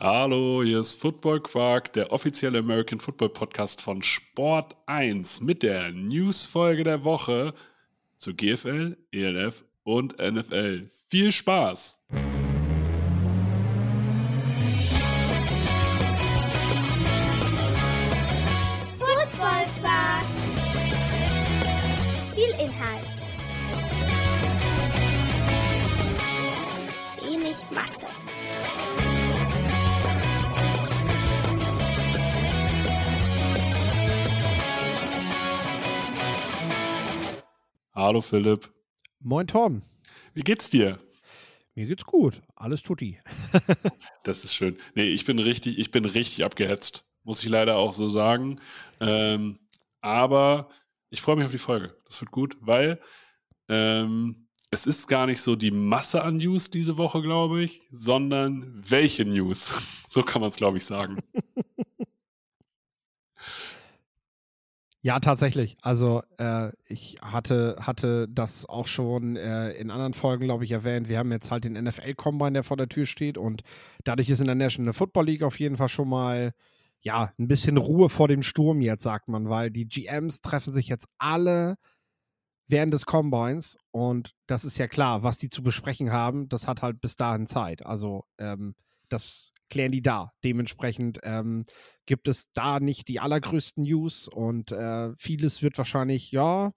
Hallo, hier ist Football Quark, der offizielle American Football Podcast von Sport 1 mit der Newsfolge der Woche zu GFL, ELF und NFL. Viel Spaß! Football Quark. Viel Inhalt. Wenig Masse. Hallo Philipp, Moin Tom, wie geht's dir? mir geht's gut, alles tutti. Das ist schön. Nee, ich bin richtig, ich bin richtig abgehetzt, muss ich leider auch so sagen. Ähm, aber ich freue mich auf die Folge. Das wird gut, weil ähm, es ist gar nicht so die Masse an News diese Woche, glaube ich, sondern welche News. So kann man es, glaube ich, sagen. Ja, tatsächlich. Also äh, ich hatte, hatte das auch schon äh, in anderen Folgen, glaube ich, erwähnt. Wir haben jetzt halt den NFL-Combine, der vor der Tür steht und dadurch ist in der National Football League auf jeden Fall schon mal ja, ein bisschen Ruhe vor dem Sturm jetzt, sagt man, weil die GMs treffen sich jetzt alle während des Combines und das ist ja klar, was die zu besprechen haben, das hat halt bis dahin Zeit. Also ähm, das klären die da. Dementsprechend ähm, gibt es da nicht die allergrößten News und äh, vieles wird wahrscheinlich, ja,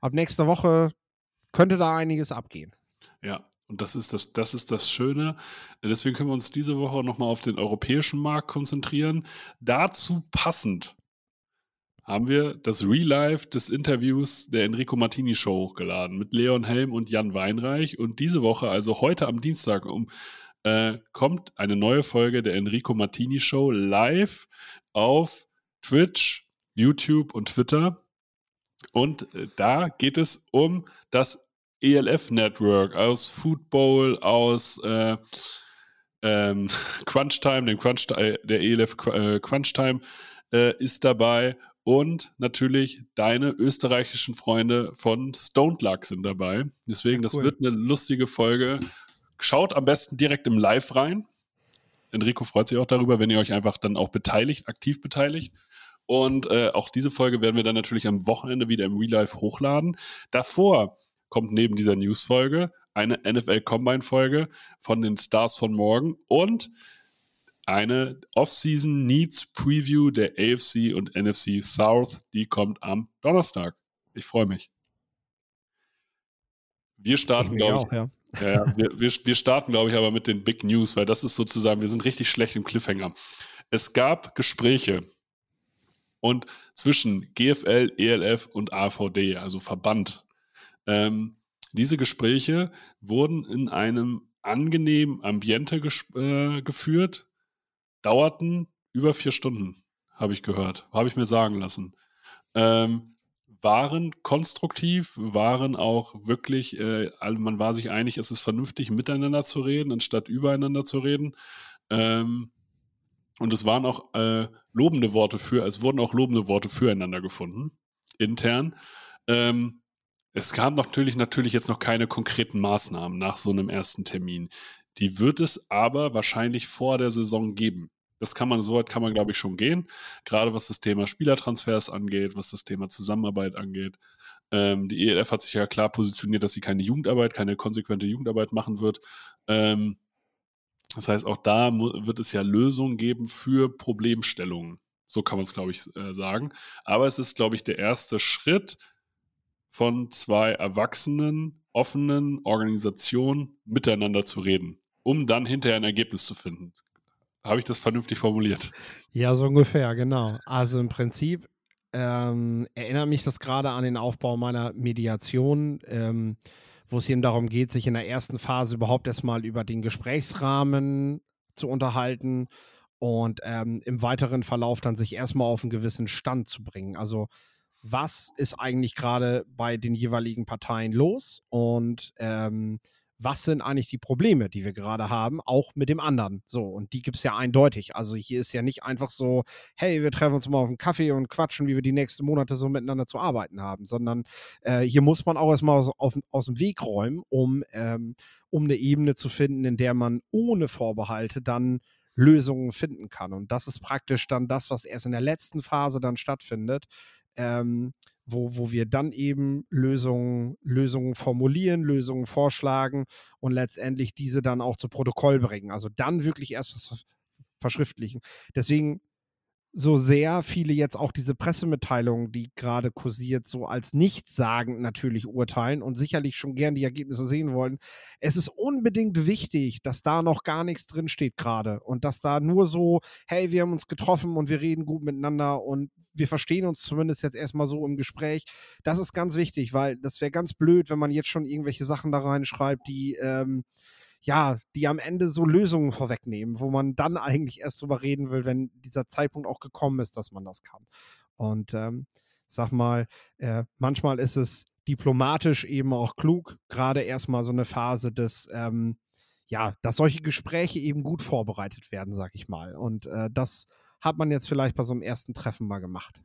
ab nächster Woche könnte da einiges abgehen. Ja, und das ist das, das ist das Schöne. Deswegen können wir uns diese Woche nochmal auf den europäischen Markt konzentrieren. Dazu passend haben wir das Real Life des Interviews der Enrico Martini Show hochgeladen mit Leon Helm und Jan Weinreich. Und diese Woche, also heute am Dienstag um äh, kommt eine neue Folge der Enrico Martini Show live auf Twitch, YouTube und Twitter. Und äh, da geht es um das ELF Network aus Football, aus äh, ähm, Crunch Time, dem Crunch, äh, der ELF äh, Crunch Time äh, ist dabei und natürlich deine österreichischen Freunde von Stoned Luck sind dabei. Deswegen, das cool. wird eine lustige Folge. Schaut am besten direkt im Live rein. Enrico freut sich auch darüber, wenn ihr euch einfach dann auch beteiligt, aktiv beteiligt. Und äh, auch diese Folge werden wir dann natürlich am Wochenende wieder im Real Life hochladen. Davor kommt neben dieser News-Folge eine NFL Combine-Folge von den Stars von morgen und eine Off-Season Needs Preview der AFC und NFC South. Die kommt am Donnerstag. Ich freue mich. Wir starten, glaube ich, auch, ja. Ja. Wir, wir, wir starten, glaube ich, aber mit den Big News, weil das ist sozusagen, wir sind richtig schlecht im Cliffhanger. Es gab Gespräche und zwischen GFL, ELF und AVD, also Verband. Ähm, diese Gespräche wurden in einem angenehmen Ambiente äh, geführt, dauerten über vier Stunden, habe ich gehört, habe ich mir sagen lassen. Ähm, waren konstruktiv, waren auch wirklich, äh, all- man war sich einig, es ist vernünftig, miteinander zu reden, anstatt übereinander zu reden. Ähm, und es waren auch äh, lobende Worte für, es wurden auch lobende Worte füreinander gefunden, intern. Ähm, es gab natürlich, natürlich jetzt noch keine konkreten Maßnahmen nach so einem ersten Termin. Die wird es aber wahrscheinlich vor der Saison geben. Das kann man, so weit kann man, glaube ich, schon gehen. Gerade was das Thema Spielertransfers angeht, was das Thema Zusammenarbeit angeht. Ähm, die ELF hat sich ja klar positioniert, dass sie keine Jugendarbeit, keine konsequente Jugendarbeit machen wird. Ähm, das heißt, auch da wird es ja Lösungen geben für Problemstellungen. So kann man es, glaube ich, äh, sagen. Aber es ist, glaube ich, der erste Schritt von zwei erwachsenen, offenen Organisationen miteinander zu reden, um dann hinterher ein Ergebnis zu finden. Habe ich das vernünftig formuliert? Ja, so ungefähr, genau. Also im Prinzip ähm, erinnert mich das gerade an den Aufbau meiner Mediation, ähm, wo es eben darum geht, sich in der ersten Phase überhaupt erstmal über den Gesprächsrahmen zu unterhalten und ähm, im weiteren Verlauf dann sich erstmal auf einen gewissen Stand zu bringen. Also was ist eigentlich gerade bei den jeweiligen Parteien los und ähm, was sind eigentlich die Probleme, die wir gerade haben, auch mit dem anderen. So, und die gibt es ja eindeutig. Also hier ist ja nicht einfach so, hey, wir treffen uns mal auf einen Kaffee und quatschen, wie wir die nächsten Monate so miteinander zu arbeiten haben, sondern äh, hier muss man auch erstmal aus, auf, aus dem Weg räumen, um, ähm, um eine Ebene zu finden, in der man ohne Vorbehalte dann Lösungen finden kann. Und das ist praktisch dann das, was erst in der letzten Phase dann stattfindet. Ähm, wo, wo wir dann eben Lösungen, Lösungen formulieren, Lösungen vorschlagen und letztendlich diese dann auch zu Protokoll bringen. Also dann wirklich erst was verschriftlichen. Deswegen so sehr viele jetzt auch diese Pressemitteilung, die gerade kursiert, so als nichtssagend natürlich urteilen und sicherlich schon gern die Ergebnisse sehen wollen. Es ist unbedingt wichtig, dass da noch gar nichts drin steht gerade und dass da nur so, hey, wir haben uns getroffen und wir reden gut miteinander und wir verstehen uns zumindest jetzt erstmal so im Gespräch. Das ist ganz wichtig, weil das wäre ganz blöd, wenn man jetzt schon irgendwelche Sachen da reinschreibt, die ähm, ja, die am Ende so Lösungen vorwegnehmen, wo man dann eigentlich erst drüber reden will, wenn dieser Zeitpunkt auch gekommen ist, dass man das kann. Und ähm, sag mal, äh, manchmal ist es diplomatisch eben auch klug, gerade erstmal so eine Phase des, ähm, ja, dass solche Gespräche eben gut vorbereitet werden, sag ich mal. Und äh, das hat man jetzt vielleicht bei so einem ersten Treffen mal gemacht.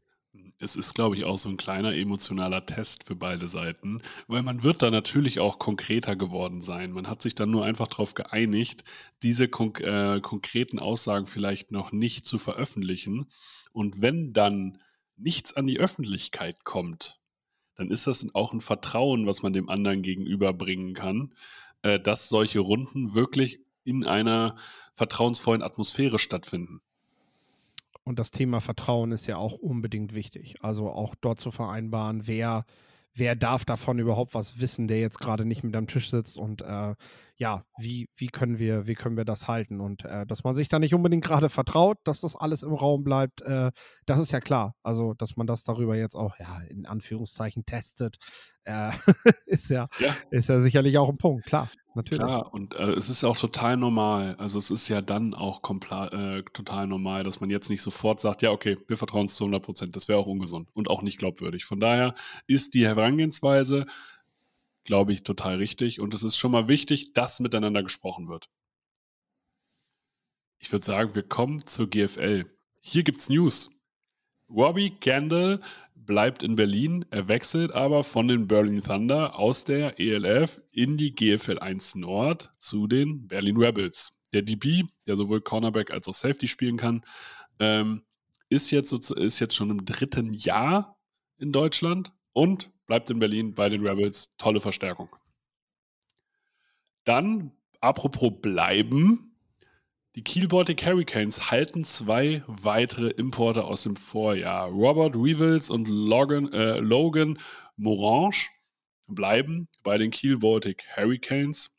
Es ist, glaube ich, auch so ein kleiner emotionaler Test für beide Seiten, weil man wird da natürlich auch konkreter geworden sein. Man hat sich dann nur einfach darauf geeinigt, diese konk äh, konkreten Aussagen vielleicht noch nicht zu veröffentlichen. Und wenn dann nichts an die Öffentlichkeit kommt, dann ist das auch ein Vertrauen, was man dem anderen gegenüberbringen kann, äh, dass solche Runden wirklich in einer vertrauensvollen Atmosphäre stattfinden. Und das Thema Vertrauen ist ja auch unbedingt wichtig. Also auch dort zu vereinbaren, wer, wer darf davon überhaupt was wissen, der jetzt gerade nicht mit am Tisch sitzt und äh, ja, wie, wie können wir, wie können wir das halten? Und äh, dass man sich da nicht unbedingt gerade vertraut, dass das alles im Raum bleibt, äh, das ist ja klar. Also, dass man das darüber jetzt auch, ja, in Anführungszeichen testet, äh, ist, ja, ja, ist ja sicherlich auch ein Punkt, klar natürlich. Klar, und äh, es ist auch total normal. Also es ist ja dann auch äh, total normal, dass man jetzt nicht sofort sagt, ja, okay, wir vertrauen es zu 100 Prozent. Das wäre auch ungesund und auch nicht glaubwürdig. Von daher ist die Herangehensweise, glaube ich, total richtig. Und es ist schon mal wichtig, dass miteinander gesprochen wird. Ich würde sagen, wir kommen zur GFL. Hier gibt es News. Robbie Kendall bleibt in Berlin, er wechselt aber von den Berlin Thunder aus der ELF in die GFL 1 Nord zu den Berlin Rebels. Der DB, der sowohl Cornerback als auch Safety spielen kann, ähm, ist, jetzt ist jetzt schon im dritten Jahr in Deutschland und bleibt in Berlin bei den Rebels. Tolle Verstärkung. Dann, apropos bleiben, die Kiel Baltic Hurricanes halten zwei weitere Importe aus dem Vorjahr. Robert Revels und Logan, äh, Logan Morange bleiben bei den Kiel Baltic Hurricanes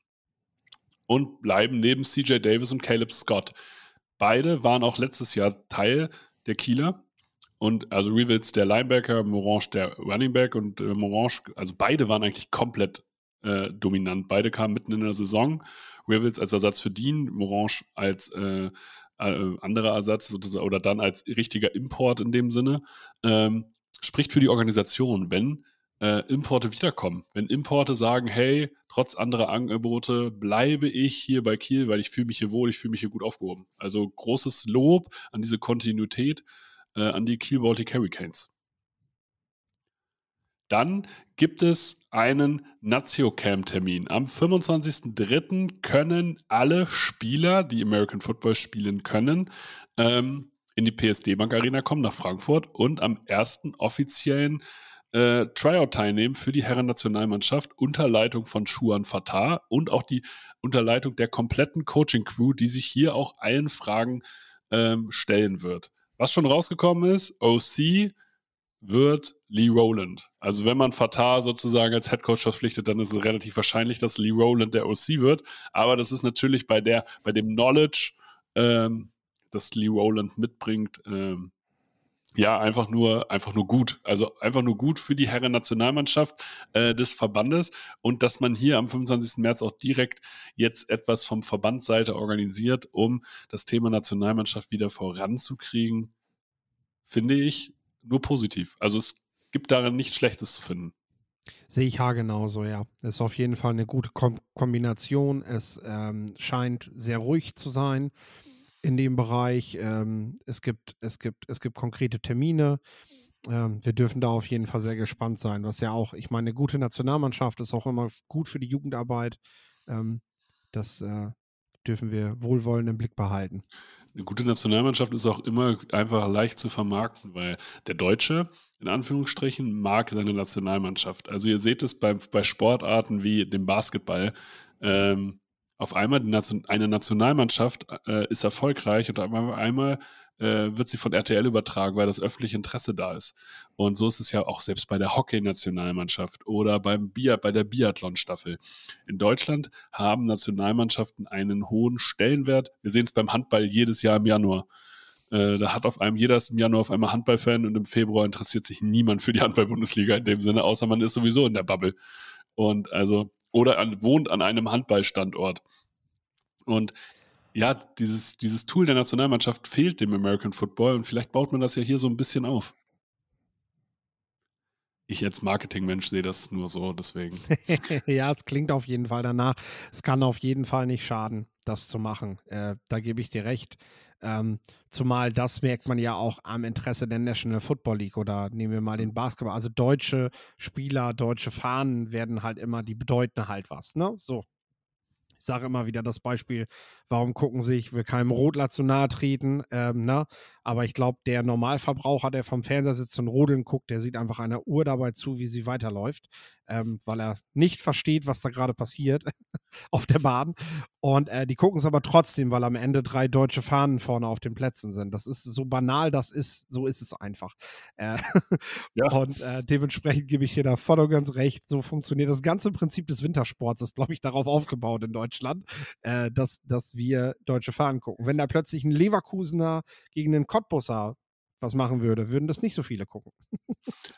und bleiben neben CJ Davis und Caleb Scott. Beide waren auch letztes Jahr Teil der Kieler. Und also Revels der Linebacker, Morange der Running Back und äh, Morange, also beide waren eigentlich komplett äh, dominant. Beide kamen mitten in der Saison. Rivals als Ersatz für Dean, Morange als äh, äh, anderer Ersatz oder dann als richtiger Import in dem Sinne. Ähm, spricht für die Organisation, wenn äh, Importe wiederkommen. Wenn Importe sagen, hey, trotz anderer Angebote bleibe ich hier bei Kiel, weil ich fühle mich hier wohl, ich fühle mich hier gut aufgehoben. Also großes Lob an diese Kontinuität äh, an die Kiel Baltic Hurricanes. Dann gibt es einen Nazio-Camp-Termin. Am 25.03. können alle Spieler, die American Football spielen können, ähm, in die PSD Bank Arena kommen, nach Frankfurt und am ersten offiziellen äh, Tryout teilnehmen für die Herren-Nationalmannschaft unter Leitung von Schuan Fatah und auch die Unterleitung der kompletten Coaching-Crew, die sich hier auch allen Fragen ähm, stellen wird. Was schon rausgekommen ist, OC wird Lee Rowland. Also wenn man Fatah sozusagen als Headcoach verpflichtet, dann ist es relativ wahrscheinlich, dass Lee Rowland der OC wird. Aber das ist natürlich bei der, bei dem Knowledge, ähm, das Lee Rowland mitbringt, ähm, ja, einfach nur, einfach nur gut. Also einfach nur gut für die Herren-Nationalmannschaft äh, des Verbandes und dass man hier am 25. März auch direkt jetzt etwas vom Verbandsseite organisiert, um das Thema Nationalmannschaft wieder voranzukriegen, finde ich nur positiv. Also es gibt darin nichts Schlechtes zu finden. Sehe ich haargenauso, ja. Es ist auf jeden Fall eine gute Kom Kombination. Es ähm, scheint sehr ruhig zu sein in dem Bereich. Ähm, es, gibt, es, gibt, es gibt konkrete Termine. Ähm, wir dürfen da auf jeden Fall sehr gespannt sein, was ja auch, ich meine, eine gute Nationalmannschaft ist auch immer gut für die Jugendarbeit. Ähm, das äh, dürfen wir wohlwollend im Blick behalten. Eine gute Nationalmannschaft ist auch immer einfach leicht zu vermarkten, weil der Deutsche, in Anführungsstrichen, mag seine Nationalmannschaft. Also ihr seht es bei, bei Sportarten wie dem Basketball. Ähm, auf einmal Nation, eine Nationalmannschaft äh, ist erfolgreich und auf einmal äh, wird sie von RTL übertragen, weil das öffentliche Interesse da ist. Und so ist es ja auch selbst bei der Hockey-Nationalmannschaft oder beim Bi bei der Biathlon-Staffel. In Deutschland haben Nationalmannschaften einen hohen Stellenwert. Wir sehen es beim Handball jedes Jahr im Januar. Äh, da hat auf einem jeder ist im Januar auf einmal Handballfan und im Februar interessiert sich niemand für die Handball-Bundesliga in dem Sinne, außer man ist sowieso in der Bubble. Und also, oder an, wohnt an einem Handballstandort. Und ja, dieses, dieses Tool der Nationalmannschaft fehlt dem American Football und vielleicht baut man das ja hier so ein bisschen auf. Ich als Marketingmensch sehe das nur so, deswegen. ja, es klingt auf jeden Fall danach. Es kann auf jeden Fall nicht schaden, das zu machen. Äh, da gebe ich dir recht. Ähm, zumal das merkt man ja auch am Interesse der National Football League oder nehmen wir mal den Basketball. Also deutsche Spieler, deutsche Fahnen werden halt immer, die bedeuten halt was, ne? So. Ich sage immer wieder das Beispiel, warum gucken sich, ich will keinem Rodler zu nahe treten, ähm, ne? aber ich glaube, der Normalverbraucher, der vom Fernseher sitzt und rodeln guckt, der sieht einfach einer Uhr dabei zu, wie sie weiterläuft, ähm, weil er nicht versteht, was da gerade passiert auf der Bahn. Und äh, die gucken es aber trotzdem, weil am Ende drei deutsche Fahnen vorne auf den Plätzen sind. Das ist so banal, das ist, so ist es einfach. Äh, ja. Und äh, dementsprechend gebe ich hier da voll und ganz recht. So funktioniert das ganze Prinzip des Wintersports, ist, glaube ich, darauf aufgebaut in Deutschland, äh, dass, dass wir deutsche Fahnen gucken. Wenn da plötzlich ein Leverkusener gegen einen Cottbusser was machen würde, würden das nicht so viele gucken.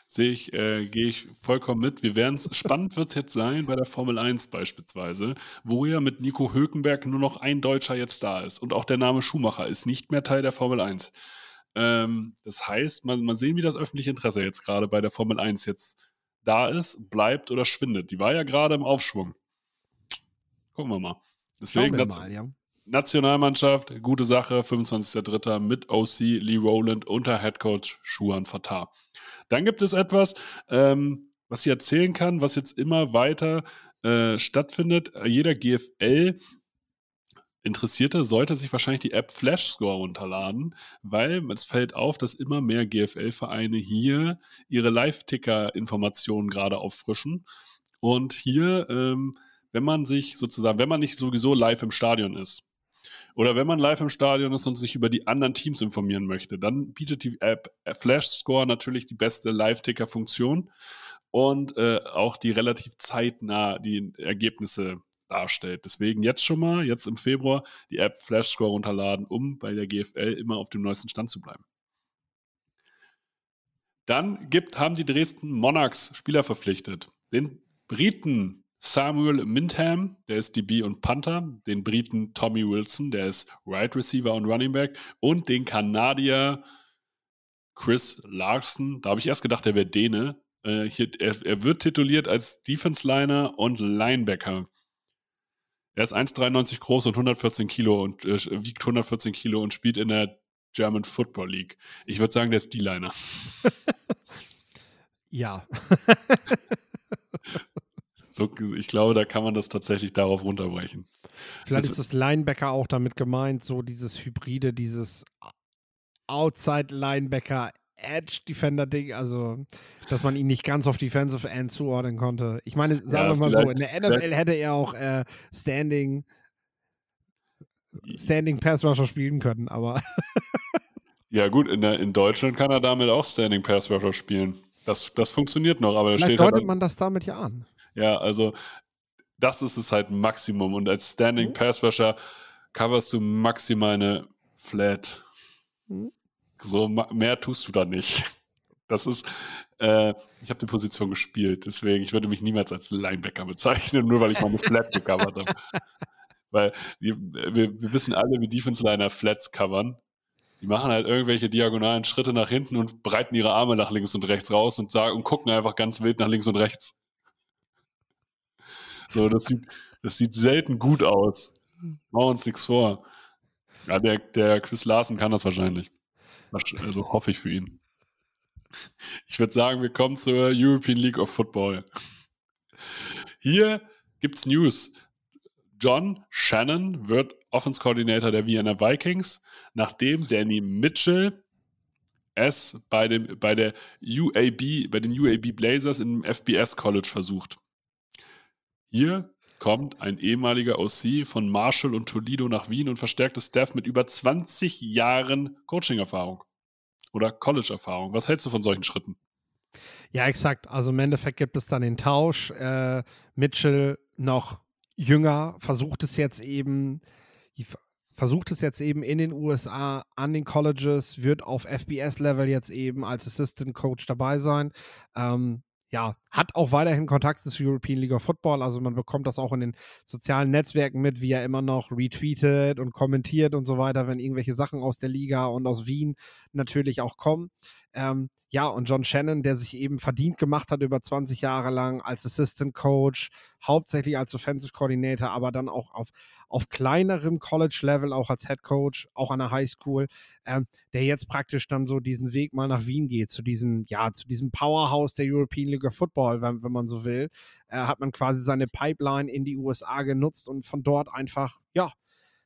Sehe ich, äh, gehe ich vollkommen mit. Wir werden es, spannend wird es jetzt sein bei der Formel 1 beispielsweise, wo ja mit Nico Hülkenberg nur noch ein Deutscher jetzt da ist und auch der Name Schumacher ist nicht mehr Teil der Formel 1. Ähm, das heißt, mal, mal sehen, wie das öffentliche Interesse jetzt gerade bei der Formel 1 jetzt da ist, bleibt oder schwindet. Die war ja gerade im Aufschwung. Gucken wir mal. Deswegen, wir mal, ja. Nationalmannschaft, gute Sache, 25.03. mit OC Lee Rowland unter Headcoach Schuhan Fatah. Dann gibt es etwas, ähm, was ich erzählen kann, was jetzt immer weiter äh, stattfindet. Jeder GFL Interessierte sollte sich wahrscheinlich die App Flash Score runterladen, weil es fällt auf, dass immer mehr GFL-Vereine hier ihre Live-Ticker-Informationen gerade auffrischen. Und hier, ähm, wenn man sich sozusagen, wenn man nicht sowieso live im Stadion ist, oder wenn man live im Stadion ist und sich über die anderen Teams informieren möchte, dann bietet die App Flash Score natürlich die beste Live-Ticker-Funktion und äh, auch die relativ zeitnah die Ergebnisse darstellt. Deswegen jetzt schon mal, jetzt im Februar, die App Flash Score runterladen, um bei der GFL immer auf dem neuesten Stand zu bleiben. Dann gibt, haben die Dresden Monarchs Spieler verpflichtet. Den Briten Samuel Mintham, der ist DB und Panther, den Briten Tommy Wilson, der ist Right Receiver und Running Back und den Kanadier Chris Larson. Da habe ich erst gedacht, der wäre Däne. Äh, hier, er, er, wird tituliert als Defense Liner und Linebacker. Er ist 1,93 groß und 114 Kilo und äh, wiegt 114 Kilo und spielt in der German Football League. Ich würde sagen, der ist D-Liner. ja. So, ich glaube, da kann man das tatsächlich darauf runterbrechen. Vielleicht also, ist das Linebacker auch damit gemeint, so dieses Hybride, dieses Outside Linebacker Edge Defender Ding, also dass man ihn nicht ganz auf Defensive End zuordnen konnte. Ich meine, sagen ja, wir mal so, in der NFL hätte er auch äh, Standing Standing Pass Rusher spielen können, aber Ja, gut, in, der, in Deutschland kann er damit auch Standing Pass Rusher spielen. Das, das funktioniert noch, aber Vielleicht steht deutet halt, man das damit ja an. Ja, also das ist es halt Maximum. Und als Standing mhm. Pass Rusher coverst du maximal eine Flat. Mhm. So mehr tust du da nicht. Das ist, äh, ich habe die Position gespielt, deswegen, ich würde mich niemals als Linebacker bezeichnen, nur weil ich mal eine Flat gecovert habe. Weil wir, wir, wir, wissen alle, wie Defense-Liner Flats covern. Die machen halt irgendwelche diagonalen Schritte nach hinten und breiten ihre Arme nach links und rechts raus und sagen und gucken einfach ganz wild nach links und rechts. So, das sieht, das sieht selten gut aus. Machen wir uns nichts vor. Ja, der, der Chris Larsen kann das wahrscheinlich. Also hoffe ich für ihn. Ich würde sagen, wir kommen zur European League of Football. Hier gibt's News. John Shannon wird Offense Coordinator der Vienna Vikings, nachdem Danny Mitchell es bei, dem, bei der UAB, bei den UAB Blazers im FBS College versucht. Hier kommt ein ehemaliger OC von Marshall und Toledo nach Wien und verstärkt das Staff mit über 20 Jahren Coaching-Erfahrung oder College-Erfahrung. Was hältst du von solchen Schritten? Ja, exakt. Also im Endeffekt gibt es dann den Tausch. Äh, Mitchell noch jünger versucht es jetzt eben, versucht es jetzt eben in den USA an den Colleges, wird auf FBS-Level jetzt eben als Assistant Coach dabei sein. Ähm, ja, hat auch weiterhin Kontakt zur European League of Football. Also man bekommt das auch in den sozialen Netzwerken mit, wie er immer noch retweetet und kommentiert und so weiter, wenn irgendwelche Sachen aus der Liga und aus Wien natürlich auch kommen. Ähm, ja, und John Shannon, der sich eben verdient gemacht hat über 20 Jahre lang als Assistant Coach, hauptsächlich als Offensive Coordinator, aber dann auch auf, auf kleinerem College-Level, auch als Head Coach, auch an der High School, ähm, der jetzt praktisch dann so diesen Weg mal nach Wien geht, zu diesem, ja, zu diesem Powerhouse der European League of Football, wenn, wenn man so will, äh, hat man quasi seine Pipeline in die USA genutzt und von dort einfach, ja,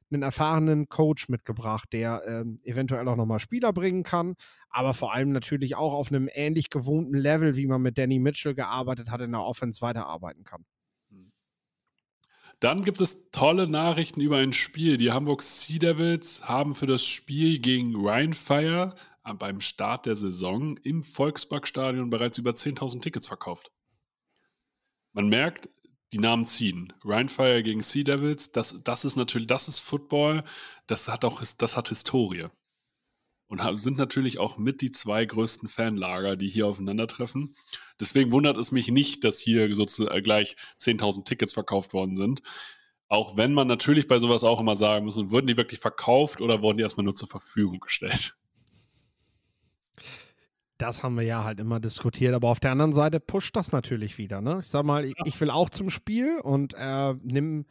einen erfahrenen Coach mitgebracht, der ähm, eventuell auch nochmal Spieler bringen kann, aber vor allem natürlich auch auf einem ähnlich gewohnten Level, wie man mit Danny Mitchell gearbeitet hat, in der Offense weiterarbeiten kann. Dann gibt es tolle Nachrichten über ein Spiel. Die Hamburg Sea Devils haben für das Spiel gegen Rheinfire äh, beim Start der Saison im Volksparkstadion bereits über 10.000 Tickets verkauft. Man merkt, die Namen ziehen. Rheinfire gegen Sea Devils, das, das ist natürlich, das ist Football, das hat auch, das hat Historie. Und sind natürlich auch mit die zwei größten Fanlager, die hier aufeinandertreffen. Deswegen wundert es mich nicht, dass hier sozusagen gleich 10.000 Tickets verkauft worden sind. Auch wenn man natürlich bei sowas auch immer sagen muss, wurden die wirklich verkauft oder wurden die erstmal nur zur Verfügung gestellt? Das haben wir ja halt immer diskutiert, aber auf der anderen Seite pusht das natürlich wieder. Ne? Ich sag mal, ich, ich will auch zum Spiel und äh, nimm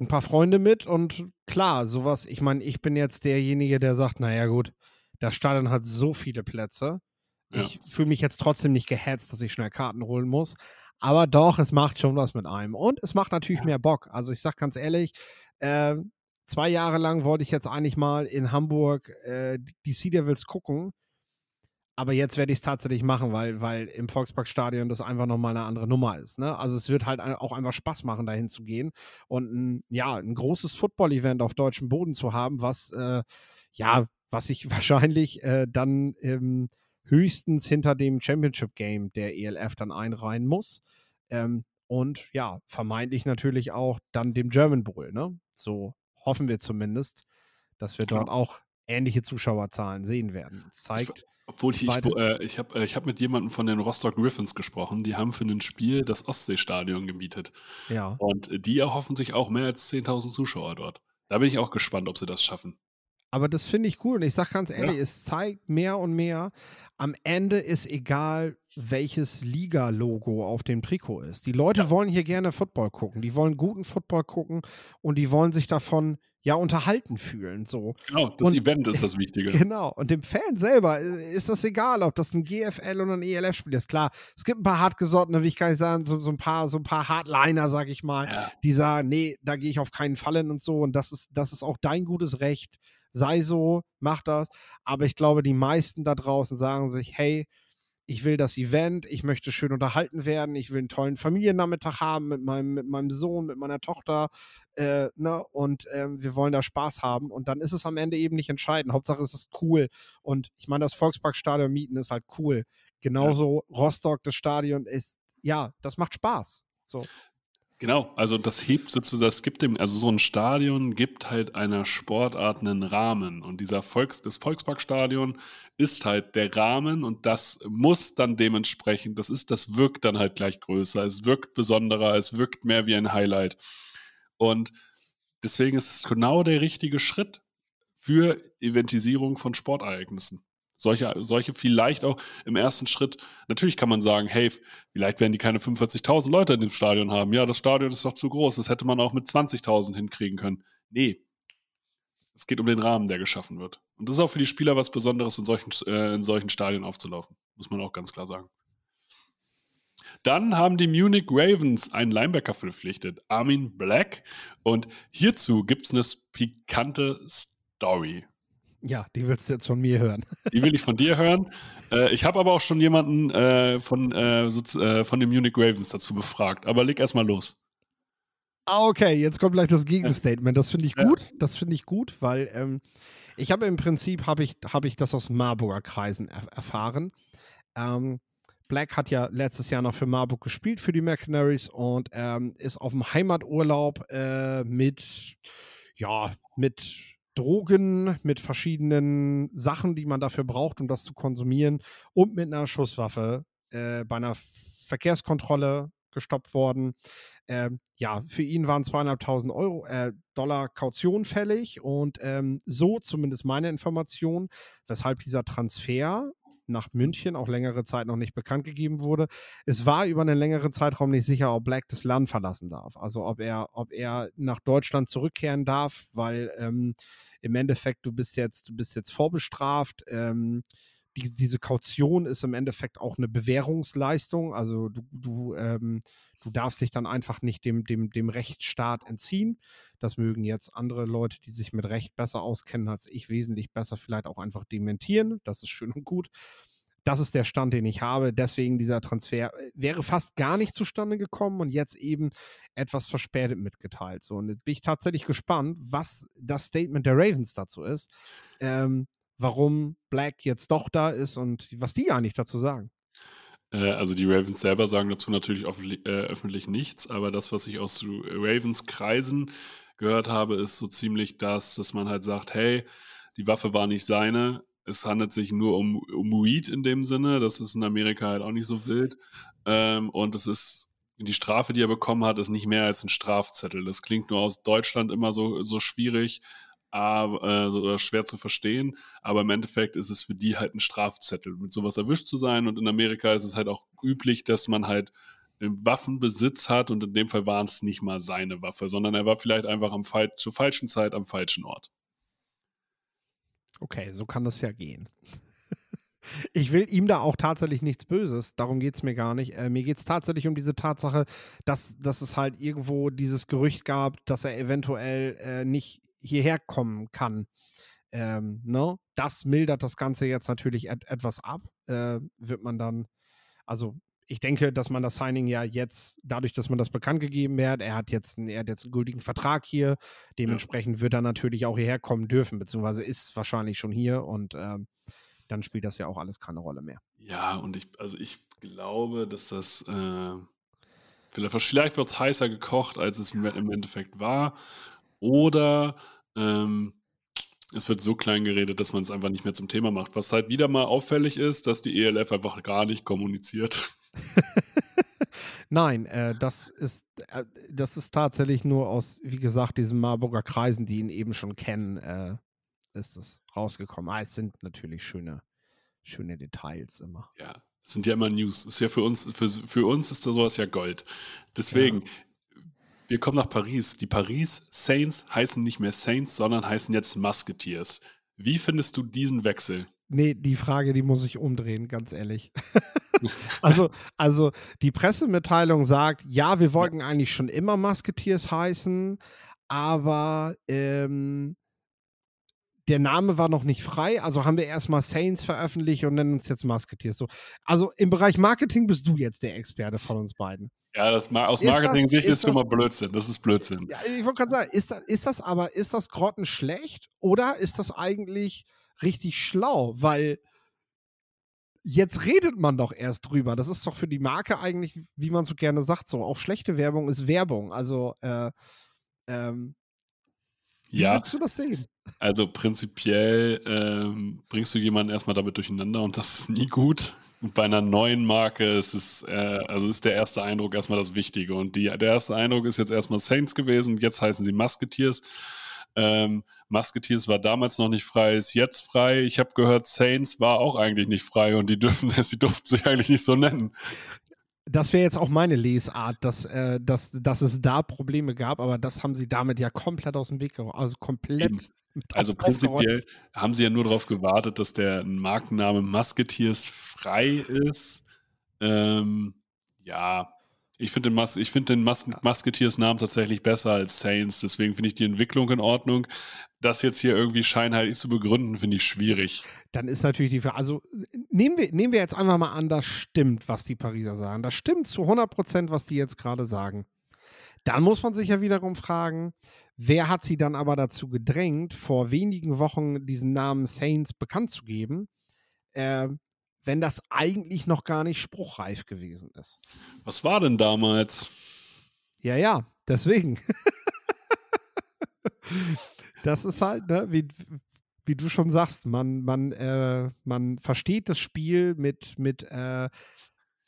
ein paar Freunde mit und klar, sowas, ich meine, ich bin jetzt derjenige, der sagt, naja gut, das Stadion hat so viele Plätze. Ja. Ich fühle mich jetzt trotzdem nicht gehetzt, dass ich schnell Karten holen muss. Aber doch, es macht schon was mit einem. Und es macht natürlich ja. mehr Bock. Also ich sag ganz ehrlich, äh, zwei Jahre lang wollte ich jetzt eigentlich mal in Hamburg äh, die Sea Devils gucken. Aber jetzt werde ich es tatsächlich machen, weil, weil im Volksparkstadion das einfach nochmal eine andere Nummer ist. Ne? Also es wird halt auch einfach Spaß machen, dahin zu gehen und ein, ja, ein großes Football-Event auf deutschem Boden zu haben, was äh, ja, was ich wahrscheinlich äh, dann ähm, höchstens hinter dem Championship-Game der ELF dann einreihen muss. Ähm, und ja, vermeintlich natürlich auch dann dem German Bowl. Ne? So hoffen wir zumindest, dass wir dort auch ähnliche Zuschauerzahlen sehen werden. Das zeigt. Obwohl ich, ich, äh, ich habe äh, hab mit jemandem von den Rostock Griffins gesprochen, die haben für ein Spiel das Ostseestadion gemietet. Ja. Und die erhoffen sich auch mehr als 10.000 Zuschauer dort. Da bin ich auch gespannt, ob sie das schaffen. Aber das finde ich cool. Und ich sage ganz ehrlich, ja. es zeigt mehr und mehr, am Ende ist egal, welches Liga-Logo auf dem Trikot ist. Die Leute ja. wollen hier gerne Football gucken. Die wollen guten Football gucken und die wollen sich davon ja unterhalten fühlen. So. Genau, das und, Event ist das Wichtige. Genau. Und dem Fan selber ist das egal, ob das ein GFL oder ein ELF-Spiel ist. Klar, es gibt ein paar hartgesottene, wie ich kann nicht sagen, so, so, ein paar, so ein paar Hardliner, sag ich mal, ja. die sagen, nee, da gehe ich auf keinen Fall hin und so. Und das ist, das ist auch dein gutes Recht. Sei so, mach das. Aber ich glaube, die meisten da draußen sagen sich, hey, ich will das Event, ich möchte schön unterhalten werden, ich will einen tollen Familiennachmittag haben mit meinem, mit meinem Sohn, mit meiner Tochter, äh, ne? und äh, wir wollen da Spaß haben. Und dann ist es am Ende eben nicht entscheidend. Hauptsache es ist cool. Und ich meine, das Volksparkstadion mieten ist halt cool. Genauso ja. Rostock, das Stadion ist, ja, das macht Spaß. So. Genau, also das hebt sozusagen, es gibt dem, also so ein Stadion gibt halt einer Sportart einen Rahmen und dieser Volks, das Volksparkstadion ist halt der Rahmen und das muss dann dementsprechend, das ist, das wirkt dann halt gleich größer, es wirkt besonderer, es wirkt mehr wie ein Highlight und deswegen ist es genau der richtige Schritt für Eventisierung von Sportereignissen. Solche, solche vielleicht auch im ersten Schritt, natürlich kann man sagen, hey, vielleicht werden die keine 45.000 Leute in dem Stadion haben. Ja, das Stadion ist doch zu groß, das hätte man auch mit 20.000 hinkriegen können. Nee, es geht um den Rahmen, der geschaffen wird. Und das ist auch für die Spieler was Besonderes, in solchen, äh, in solchen Stadien aufzulaufen, muss man auch ganz klar sagen. Dann haben die Munich Ravens einen Linebacker verpflichtet, Armin Black. Und hierzu gibt es eine pikante Story. Ja, die willst du jetzt von mir hören. Die will ich von dir hören. Äh, ich habe aber auch schon jemanden äh, von, äh, so, äh, von den Munich Ravens dazu befragt. Aber leg erstmal los. Ah, okay, jetzt kommt gleich das Gegenstatement. Das finde ich gut. Das finde ich gut, weil ähm, ich habe im Prinzip habe ich, hab ich das aus Marburger Kreisen er erfahren. Ähm, Black hat ja letztes Jahr noch für Marburg gespielt für die Mercenaries und ähm, ist auf dem Heimaturlaub äh, mit ja mit Drogen, mit verschiedenen Sachen, die man dafür braucht, um das zu konsumieren, und mit einer Schusswaffe äh, bei einer Verkehrskontrolle gestoppt worden. Ähm, ja, für ihn waren zweieinhalbtausend Euro, äh, Dollar Kaution fällig und ähm, so zumindest meine Information, weshalb dieser Transfer nach München auch längere Zeit noch nicht bekannt gegeben wurde. Es war über einen längeren Zeitraum nicht sicher, ob Black das Land verlassen darf. Also ob er, ob er nach Deutschland zurückkehren darf, weil ähm, im Endeffekt du bist jetzt, du bist jetzt vorbestraft. Ähm, die, diese Kaution ist im Endeffekt auch eine Bewährungsleistung. Also du, du, ähm, du darfst dich dann einfach nicht dem, dem, dem Rechtsstaat entziehen. Das mögen jetzt andere Leute, die sich mit Recht besser auskennen als ich, wesentlich besser vielleicht auch einfach dementieren. Das ist schön und gut. Das ist der Stand, den ich habe. Deswegen dieser Transfer äh, wäre fast gar nicht zustande gekommen und jetzt eben etwas verspätet mitgeteilt. So, und jetzt bin ich tatsächlich gespannt, was das Statement der Ravens dazu ist. Ähm, warum Black jetzt doch da ist und was die eigentlich dazu sagen. Äh, also die Ravens selber sagen dazu natürlich öffentlich, äh, öffentlich nichts, aber das, was ich aus Ravens Kreisen gehört habe, ist so ziemlich das, dass man halt sagt, hey, die Waffe war nicht seine, es handelt sich nur um, um Weed in dem Sinne, das ist in Amerika halt auch nicht so wild. Ähm, und es ist die Strafe, die er bekommen hat, ist nicht mehr als ein Strafzettel. Das klingt nur aus Deutschland immer so, so schwierig, äh, schwer zu verstehen, aber im Endeffekt ist es für die halt ein Strafzettel, mit sowas erwischt zu sein. Und in Amerika ist es halt auch üblich, dass man halt Waffenbesitz hat und in dem Fall war es nicht mal seine Waffe, sondern er war vielleicht einfach am zur falschen Zeit am falschen Ort. Okay, so kann das ja gehen. Ich will ihm da auch tatsächlich nichts Böses, darum geht es mir gar nicht. Äh, mir geht es tatsächlich um diese Tatsache, dass, dass es halt irgendwo dieses Gerücht gab, dass er eventuell äh, nicht hierher kommen kann. Ähm, ne? Das mildert das Ganze jetzt natürlich et etwas ab. Äh, wird man dann, also ich denke, dass man das Signing ja jetzt, dadurch, dass man das bekannt gegeben hat, er hat jetzt, einen, er hat jetzt einen gültigen Vertrag hier, dementsprechend ja. wird er natürlich auch hierher kommen dürfen, beziehungsweise ist wahrscheinlich schon hier und ähm, dann spielt das ja auch alles keine Rolle mehr. Ja, und ich, also ich glaube, dass das äh, vielleicht, vielleicht wird es heißer gekocht, als es im Endeffekt war. Oder ähm, es wird so klein geredet, dass man es einfach nicht mehr zum Thema macht. Was halt wieder mal auffällig ist, dass die ELF einfach gar nicht kommuniziert. Nein, äh, das, ist, äh, das ist tatsächlich nur aus, wie gesagt, diesen Marburger Kreisen, die ihn eben schon kennen, äh, ist es rausgekommen. Ah, es sind natürlich schöne, schöne Details immer. Ja, sind ja immer News. Ist ja für uns, für, für uns ist da sowas ja Gold. Deswegen, ja. Wir kommen nach Paris. Die Paris Saints heißen nicht mehr Saints, sondern heißen jetzt Musketeers. Wie findest du diesen Wechsel? Nee, die Frage, die muss ich umdrehen, ganz ehrlich. also, also die Pressemitteilung sagt, ja, wir wollten eigentlich schon immer Musketeers heißen, aber ähm, der Name war noch nicht frei, also haben wir erstmal Saints veröffentlicht und nennen uns jetzt Musketeers. So. Also im Bereich Marketing bist du jetzt der Experte von uns beiden. Ja, das, aus Marketing-Sicht ist, ist schon mal Blödsinn. Das ist Blödsinn. Ja, ich wollte gerade sagen, ist das, ist das aber, ist das Grotten schlecht oder ist das eigentlich richtig schlau? Weil jetzt redet man doch erst drüber. Das ist doch für die Marke eigentlich, wie man so gerne sagt, so. Auch schlechte Werbung ist Werbung. Also, äh, ähm, wie ja. würdest du das sehen? Also prinzipiell ähm, bringst du jemanden erstmal damit durcheinander und das ist nie gut. Und bei einer neuen Marke ist es, äh, also ist der erste Eindruck erstmal das Wichtige. Und die, der erste Eindruck ist jetzt erstmal Saints gewesen, jetzt heißen sie Musketeers. Ähm, Musketeers war damals noch nicht frei, ist jetzt frei. Ich habe gehört, Saints war auch eigentlich nicht frei und die dürfen, sie durften sich eigentlich nicht so nennen das wäre jetzt auch meine Lesart, dass, äh, dass, dass es da Probleme gab, aber das haben sie damit ja komplett aus dem Weg geräumt. Also komplett. Also prinzipiell haben sie ja nur darauf gewartet, dass der Markenname Musketeers frei ist. Ähm, Ja, ich finde den, Mas find den Mas Musketeers-Namen tatsächlich besser als Saints, deswegen finde ich die Entwicklung in Ordnung. Das jetzt hier irgendwie scheinheilig zu begründen, finde ich schwierig. Dann ist natürlich die Frage, also nehmen wir, nehmen wir jetzt einfach mal an, das stimmt, was die Pariser sagen. Das stimmt zu 100 Prozent, was die jetzt gerade sagen. Dann muss man sich ja wiederum fragen, wer hat sie dann aber dazu gedrängt, vor wenigen Wochen diesen Namen Saints bekannt zu geben? Äh, wenn das eigentlich noch gar nicht spruchreif gewesen ist. Was war denn damals? Ja, ja, deswegen. das ist halt, ne, wie, wie du schon sagst, man, man, äh, man versteht das Spiel mit, mit äh,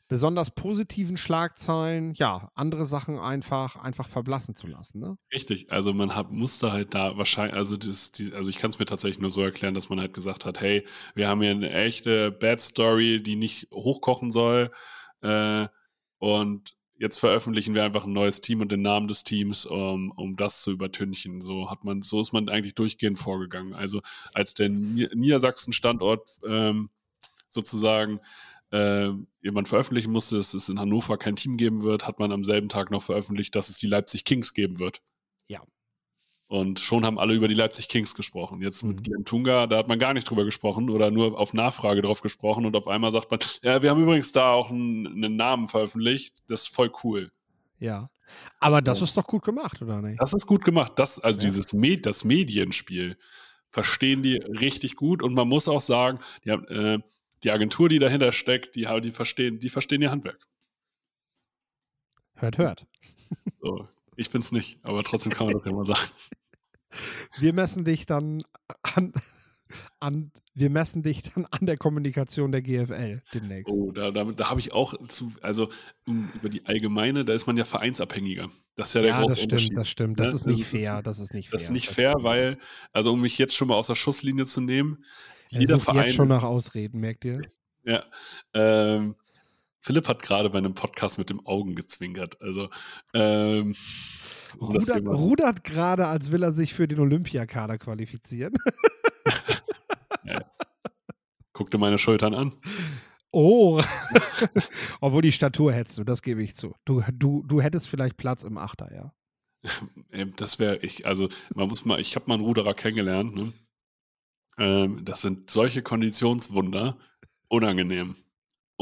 besonders positiven Schlagzeilen, ja, andere Sachen einfach, einfach verblassen zu lassen. Ne? Richtig, also man hat, musste halt da wahrscheinlich, also, das, die, also ich kann es mir tatsächlich nur so erklären, dass man halt gesagt hat, hey, wir haben hier eine echte Bad Story, die nicht hochkochen soll äh, und jetzt veröffentlichen wir einfach ein neues Team und den Namen des Teams, um, um das zu übertünchen. So hat man, so ist man eigentlich durchgehend vorgegangen. Also als der Niedersachsen-Standort ähm, sozusagen äh, jemand veröffentlichen musste, dass es in Hannover kein Team geben wird, hat man am selben Tag noch veröffentlicht, dass es die Leipzig Kings geben wird. Und schon haben alle über die Leipzig Kings gesprochen. Jetzt mit mhm. Glenn Tunga, da hat man gar nicht drüber gesprochen oder nur auf Nachfrage drauf gesprochen und auf einmal sagt man, ja, wir haben übrigens da auch einen, einen Namen veröffentlicht, das ist voll cool. Ja. Aber das ja. ist doch gut gemacht, oder nicht? Das ist gut gemacht. Das, also ja. dieses Med das Medienspiel verstehen die richtig gut und man muss auch sagen, die haben, äh, die Agentur, die dahinter steckt, die, die, verstehen, die verstehen ihr Handwerk. Hört, hört. So, ich bin's nicht, aber trotzdem kann man das ja mal sagen. Wir messen dich dann an, an, wir messen dich dann an der Kommunikation der GFL demnächst. Oh, da, da, da habe ich auch zu, also um, über die allgemeine, da ist man ja vereinsabhängiger. Das ist ja der ja, große das stimmt, Unterschied. Das stimmt, das ne? ist nicht das fair. Ist, das ist nicht fair. Das ist nicht fair, weil, also um mich jetzt schon mal aus der Schusslinie zu nehmen, jeder Verein. schon nach Ausreden, merkt ihr? Ja. Ähm, Philipp hat gerade bei einem Podcast mit dem Augen gezwinkert. Also, ähm, rudert, rudert gerade, als will er sich für den Olympiakader qualifizieren. ja. Guck dir meine Schultern an. Oh, obwohl die Statur hättest du, das gebe ich zu. Du, du, du hättest vielleicht Platz im Achter, ja. Das wäre ich, also man muss mal, ich habe mal einen Ruderer kennengelernt, ne? Ähm, das sind solche Konditionswunder. Unangenehm.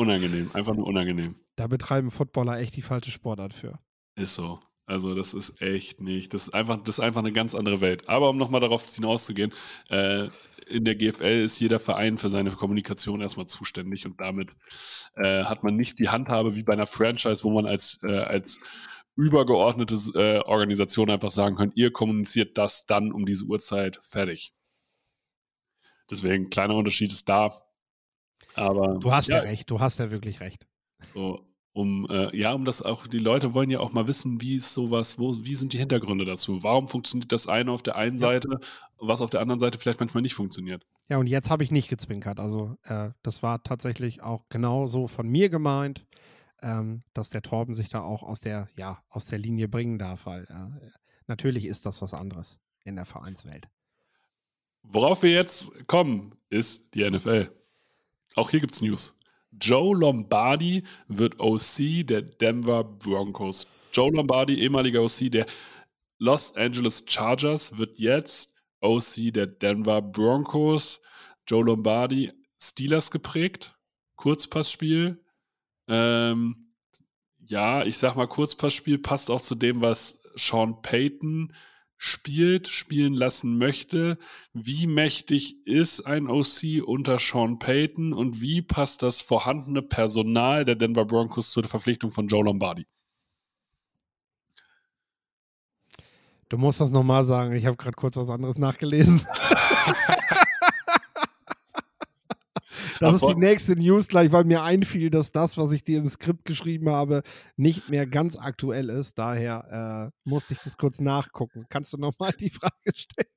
Unangenehm. Einfach nur unangenehm. Da betreiben Footballer echt die falsche Sportart für. Ist so. Also das ist echt nicht. Das ist einfach, das ist einfach eine ganz andere Welt. Aber um nochmal darauf hinauszugehen, äh, in der GFL ist jeder Verein für seine Kommunikation erstmal zuständig und damit äh, hat man nicht die Handhabe wie bei einer Franchise, wo man als, äh, als übergeordnete äh, Organisation einfach sagen kann, ihr kommuniziert das dann um diese Uhrzeit fertig. Deswegen, kleiner Unterschied ist da. Aber. Du hast ja, ja recht, du hast ja wirklich recht. So, um, äh, ja, um das auch, die Leute wollen ja auch mal wissen, wie ist sowas, wo, wie sind die Hintergründe dazu? Warum funktioniert das eine auf der einen ja. Seite, was auf der anderen Seite vielleicht manchmal nicht funktioniert? Ja, und jetzt habe ich nicht gezwinkert. Also, äh, das war tatsächlich auch genau so von mir gemeint, ähm, dass der Torben sich da auch aus der, ja, aus der Linie bringen darf, weil äh, natürlich ist das was anderes in der Vereinswelt. Worauf wir jetzt kommen, ist die NFL. Auch hier gibt es News. Joe Lombardi wird OC der Denver Broncos. Joe Lombardi, ehemaliger OC der Los Angeles Chargers, wird jetzt OC der Denver Broncos. Joe Lombardi, Steelers geprägt, Kurzpassspiel. Ähm, ja, ich sag mal, Kurzpassspiel passt auch zu dem, was Sean Payton spielt, spielen lassen möchte. Wie mächtig ist ein OC unter Sean Payton und wie passt das vorhandene Personal der Denver Broncos zur Verpflichtung von Joe Lombardi? Du musst das nochmal sagen. Ich habe gerade kurz was anderes nachgelesen. Das ist die nächste News gleich, weil mir einfiel, dass das, was ich dir im Skript geschrieben habe, nicht mehr ganz aktuell ist. Daher äh, musste ich das kurz nachgucken. Kannst du nochmal die Frage stellen?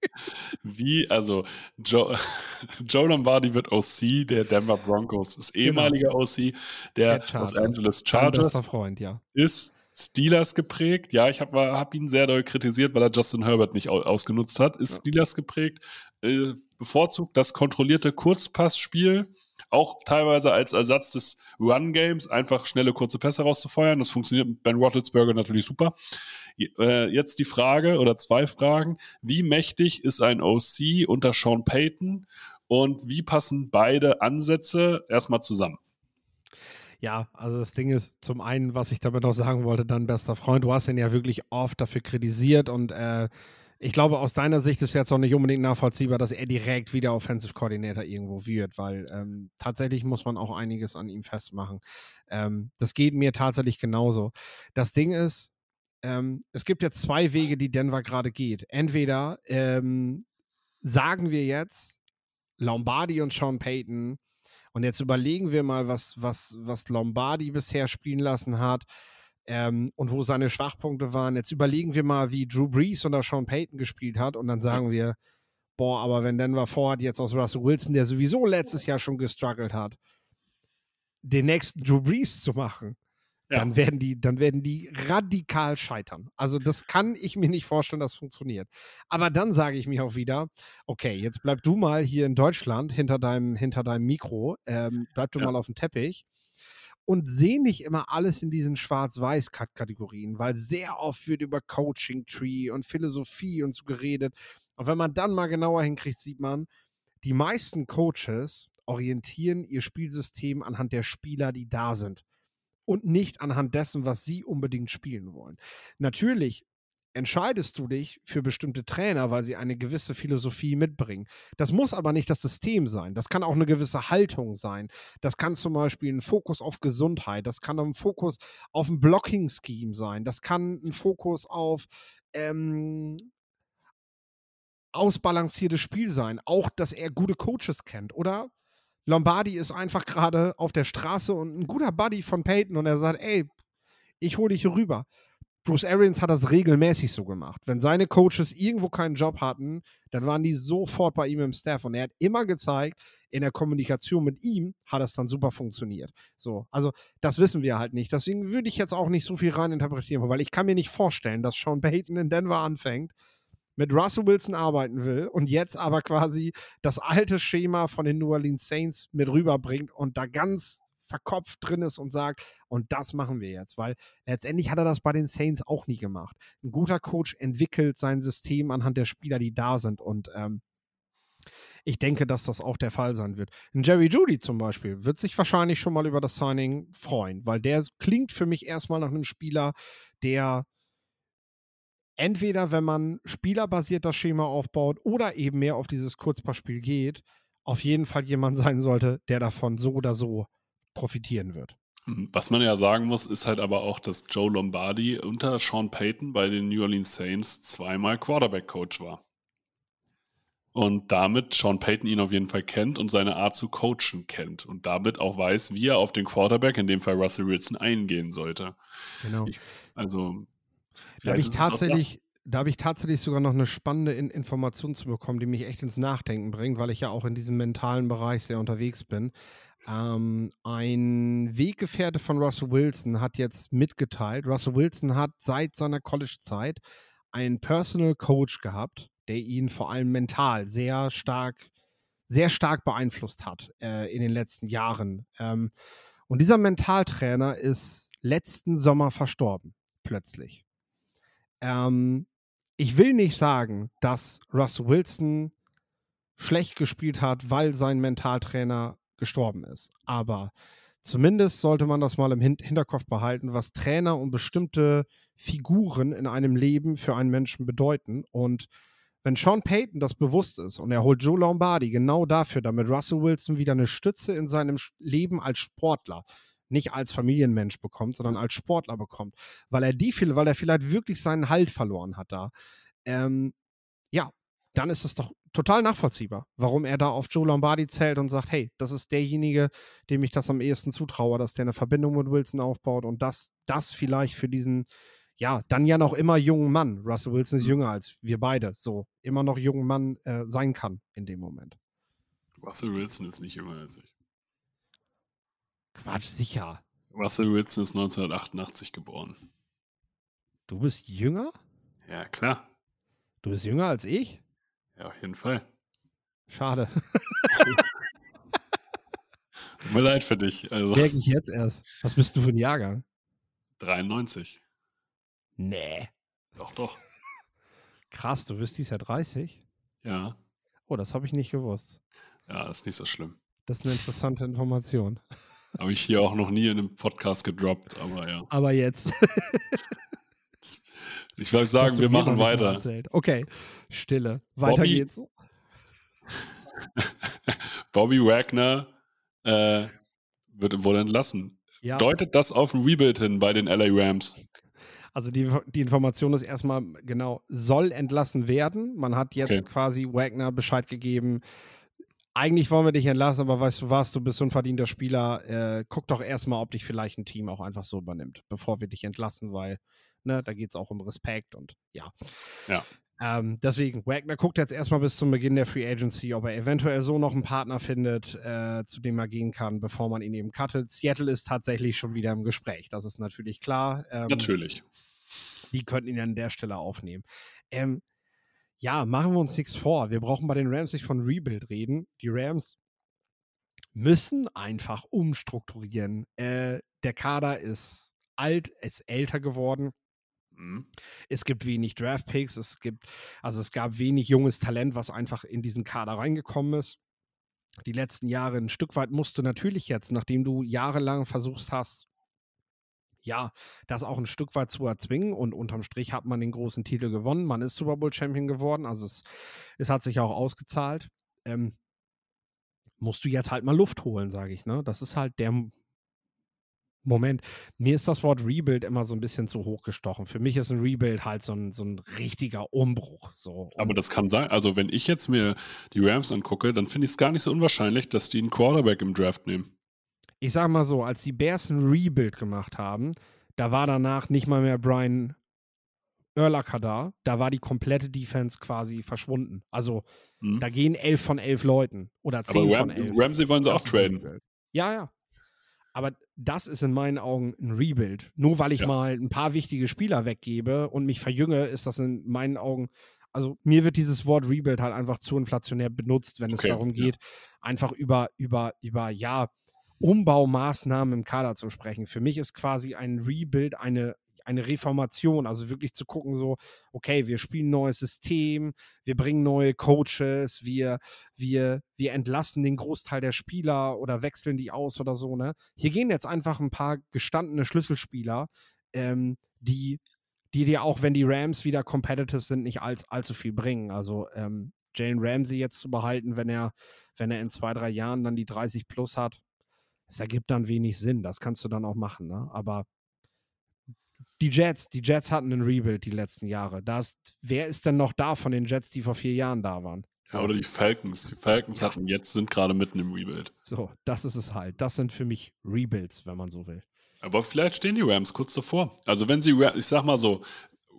Wie, also Joe, Joe Lombardi wird OC der Denver Broncos, ist genau. ehemaliger genau. OC der, der Los Angeles Chargers. Freund, ja. Ist Steelers geprägt. Ja, ich habe hab ihn sehr doll kritisiert, weil er Justin Herbert nicht ausgenutzt hat. Ist ja. Steelers geprägt. Äh, bevorzugt das kontrollierte Kurzpassspiel Auch teilweise als Ersatz des Run-Games, einfach schnelle, kurze Pässe rauszufeuern. Das funktioniert mit Ben Roethlisberger natürlich super. Äh, jetzt die Frage oder zwei Fragen. Wie mächtig ist ein OC unter Sean Payton und wie passen beide Ansätze erstmal zusammen? Ja, also das Ding ist zum einen, was ich damit noch sagen wollte, dann bester Freund, du hast ihn ja wirklich oft dafür kritisiert und äh, ich glaube, aus deiner Sicht ist jetzt auch nicht unbedingt nachvollziehbar, dass er direkt wieder Offensive Coordinator irgendwo wird, weil ähm, tatsächlich muss man auch einiges an ihm festmachen. Ähm, das geht mir tatsächlich genauso. Das Ding ist, ähm, es gibt jetzt zwei Wege, die Denver gerade geht. Entweder ähm, sagen wir jetzt, Lombardi und Sean Payton, und jetzt überlegen wir mal, was, was, was Lombardi bisher spielen lassen hat ähm, und wo seine Schwachpunkte waren. Jetzt überlegen wir mal, wie Drew Brees oder Sean Payton gespielt hat und dann sagen wir, boah, aber wenn Denver vorhat, jetzt aus Russell Wilson, der sowieso letztes Jahr schon gestruggelt hat, den nächsten Drew Brees zu machen, ja. dann werden die, dann werden die radikal scheitern. Also das kann ich mir nicht vorstellen, dass funktioniert. Aber dann sage ich mir auch wieder, okay, jetzt bleib du mal hier in Deutschland hinter deinem, hinter deinem Mikro, ähm, bleib du ja. mal auf dem Teppich und sehe nicht immer alles in diesen Schwarz-Weiß-Kategorien, weil sehr oft wird über Coaching Tree und Philosophie und so geredet. Und wenn man dann mal genauer hinkriegt, sieht man, die meisten Coaches orientieren ihr Spielsystem anhand der Spieler, die da sind und nicht anhand dessen, was sie unbedingt spielen wollen. Natürlich entscheidest du dich für bestimmte Trainer, weil sie eine gewisse Philosophie mitbringen. Das muss aber nicht das System sein. Das kann auch eine gewisse Haltung sein. Das kann zum Beispiel ein Fokus auf Gesundheit. Das kann ein Fokus auf ein Blocking-Scheme sein. Das kann ein Fokus auf ähm, ausbalanciertes Spiel sein. Auch, dass er gute Coaches kennt. Oder Lombardi ist einfach gerade auf der Straße und ein guter Buddy von Peyton und er sagt, ey, ich hole dich hier rüber. Bruce Arians hat das regelmäßig so gemacht. Wenn seine Coaches irgendwo keinen Job hatten, dann waren die sofort bei ihm im Staff und er hat immer gezeigt, in der Kommunikation mit ihm hat das dann super funktioniert. So, also das wissen wir halt nicht. Deswegen würde ich jetzt auch nicht so viel rein interpretieren, weil ich kann mir nicht vorstellen, dass Sean Payton in Denver anfängt mit Russell Wilson arbeiten will und jetzt aber quasi das alte Schema von den New Orleans Saints mit rüberbringt und da ganz verkopft drin ist und sagt, und das machen wir jetzt, weil letztendlich hat er das bei den Saints auch nie gemacht. Ein guter Coach entwickelt sein System anhand der Spieler, die da sind und ähm, ich denke, dass das auch der Fall sein wird. Ein Jerry Judy zum Beispiel wird sich wahrscheinlich schon mal über das Signing freuen, weil der klingt für mich erstmal nach einem Spieler, der entweder, wenn man spielerbasiert das Schema aufbaut oder eben mehr auf dieses Kurzpassspiel geht, auf jeden Fall jemand sein sollte, der davon so oder so profitieren wird. Mhm. Was man ja sagen muss, ist halt aber auch, dass Joe Lombardi unter Sean Payton bei den New Orleans Saints zweimal Quarterback-Coach war. Und damit Sean Payton ihn auf jeden Fall kennt und seine Art zu coachen kennt. Und damit auch weiß, wie er auf den Quarterback, in dem Fall Russell Wilson, eingehen sollte. Genau. Ich, also da habe ich tatsächlich, da habe ich tatsächlich sogar noch eine spannende In Information zu bekommen, die mich echt ins Nachdenken bringt, weil ich ja auch in diesem mentalen Bereich sehr unterwegs bin. Ähm, ein Weggefährte von Russell Wilson hat jetzt mitgeteilt, Russell Wilson hat seit seiner College-Zeit einen Personal Coach gehabt, der ihn vor allem mental sehr stark, sehr stark beeinflusst hat äh, in den letzten Jahren. Ähm, und dieser Mentaltrainer ist letzten Sommer verstorben, plötzlich. Ähm, ich will nicht sagen, dass Russell Wilson schlecht gespielt hat, weil sein Mentaltrainer gestorben ist. Aber zumindest sollte man das mal im Hinterkopf behalten, was Trainer und bestimmte Figuren in einem Leben für einen Menschen bedeuten. Und wenn Sean Payton das bewusst ist und er holt Joe Lombardi genau dafür, damit Russell Wilson wieder eine Stütze in seinem Leben als Sportler, nicht als Familienmensch bekommt, sondern als Sportler bekommt, weil er die viel, weil er vielleicht wirklich seinen Halt verloren hat da. Ähm, ja, dann ist es doch total nachvollziehbar, warum er da auf Joe Lombardi zählt und sagt, hey, das ist derjenige, dem ich das am ehesten zutraue, dass der eine Verbindung mit Wilson aufbaut und dass das vielleicht für diesen, ja, dann ja noch immer jungen Mann, Russell Wilson ist mhm. jünger als wir beide, so, immer noch jungen Mann äh, sein kann in dem Moment. Russell Wilson ist nicht jünger als ich. Quatsch, sicher. Russell Wilson ist 1988 geboren. Du bist jünger? Ja, klar. Du bist jünger als ich? Ja, auf jeden Fall. Schade. mir leid für dich. Also Merke ich jetzt erst. Was bist du für ein Jahrgang? 93. Nee. Doch, doch. Krass, du wirst dies Jahr 30? Ja. Oh, das habe ich nicht gewusst. Ja, ist nicht so schlimm. Das ist eine interessante Information. Habe ich hier auch noch nie in einem Podcast gedroppt, aber ja. Aber jetzt. Ich wollte Das sagen, wir machen weiter. Okay, Stille. Weiter Bobby- geht's. Bobby Wagner äh, wird, wurde entlassen. Ja, Deutet das auf ein Rebuild hin bei den LA Rams? also die, die Information ist erstmal genau, soll entlassen werden. Man hat jetzt Okay. quasi Wagner Bescheid gegeben. Eigentlich wollen wir dich entlassen, aber weißt du was, du bist so ein verdienter Spieler. Äh, guck doch erstmal, ob dich vielleicht ein Team auch einfach so übernimmt, bevor wir dich entlassen, weil ne, da geht es auch um Respekt und ja. Ja. Ähm, deswegen, Wagner guckt jetzt erstmal bis zum Beginn der Free Agency, ob er eventuell so noch einen Partner findet, äh, zu dem er gehen kann, bevor man ihn eben cuttet. Seattle ist tatsächlich schon wieder im Gespräch, das ist natürlich klar. Ähm, Natürlich. die könnten ihn an der Stelle aufnehmen. Ähm, ja, machen wir uns nichts vor. Wir brauchen bei den Rams nicht von Rebuild reden. Die Rams müssen einfach umstrukturieren. Äh, der Kader ist alt, ist älter geworden. Mhm. Es gibt wenig Draftpicks, es gibt, also es gab wenig junges Talent, was einfach in diesen Kader reingekommen ist. Die letzten Jahre ein Stück weit musst du natürlich jetzt, nachdem du jahrelang versucht hast, ja, das auch ein Stück weit zu erzwingen und unterm Strich hat man den großen Titel gewonnen. Man ist Super Bowl Champion geworden, also es, es hat sich auch ausgezahlt. Ähm, musst du jetzt halt mal Luft holen, sage ich, ne? Das ist halt der Moment. Mir ist das Wort Rebuild immer so ein bisschen zu hoch gestochen. Für mich ist ein Rebuild halt so ein, so ein richtiger Umbruch. So. Aber das kann sein. Also, wenn ich jetzt mir die Rams angucke, dann finde ich es gar nicht so unwahrscheinlich, dass die einen Quarterback im Draft nehmen. ich sag mal so, als die Bears ein Rebuild gemacht haben, da war danach nicht mal mehr Brian Urlacher da. Da war die komplette Defense quasi verschwunden. Also Mhm. da gehen elf von elf Leuten oder Aber zehn Ram von elf. Ramsey wollen sie Das auch traden. Ja, ja. Aber das ist in meinen Augen ein Rebuild. Nur weil ich Ja. mal ein paar wichtige Spieler weggebe und mich verjünge, ist das in meinen Augen. Also mir wird dieses Wort Rebuild halt einfach zu inflationär benutzt, wenn Okay, es darum ja. geht, einfach über, über, über, ja, Umbaumaßnahmen im Kader zu sprechen. Für mich ist quasi ein Rebuild eine, eine Reformation, also wirklich zu gucken, so, okay, wir spielen ein neues System, wir bringen neue Coaches, wir, wir, wir entlassen den Großteil der Spieler oder wechseln die aus oder so, ne? Hier gehen jetzt einfach ein paar gestandene Schlüsselspieler, ähm, die, die dir auch, wenn die Rams wieder competitive sind, nicht als, allzu viel bringen. Also ähm, Jalen Ramsey jetzt zu behalten, wenn er, wenn er in zwei, drei Jahren dann die 30 plus hat, es ergibt dann wenig Sinn. Das kannst du dann auch machen, ne? Aber die Jets, die Jets hatten einen Rebuild die letzten Jahre. Da ist, wer ist denn noch da von den Jets, die vor vier Jahren da waren? Ja, oder die Falcons. Die Falcons Ja. hatten jetzt, sind gerade mitten im Rebuild. So, das ist es halt. Das sind für mich Rebuilds, wenn man so will. Aber vielleicht stehen die Rams kurz davor. Also wenn sie, ich sag mal so,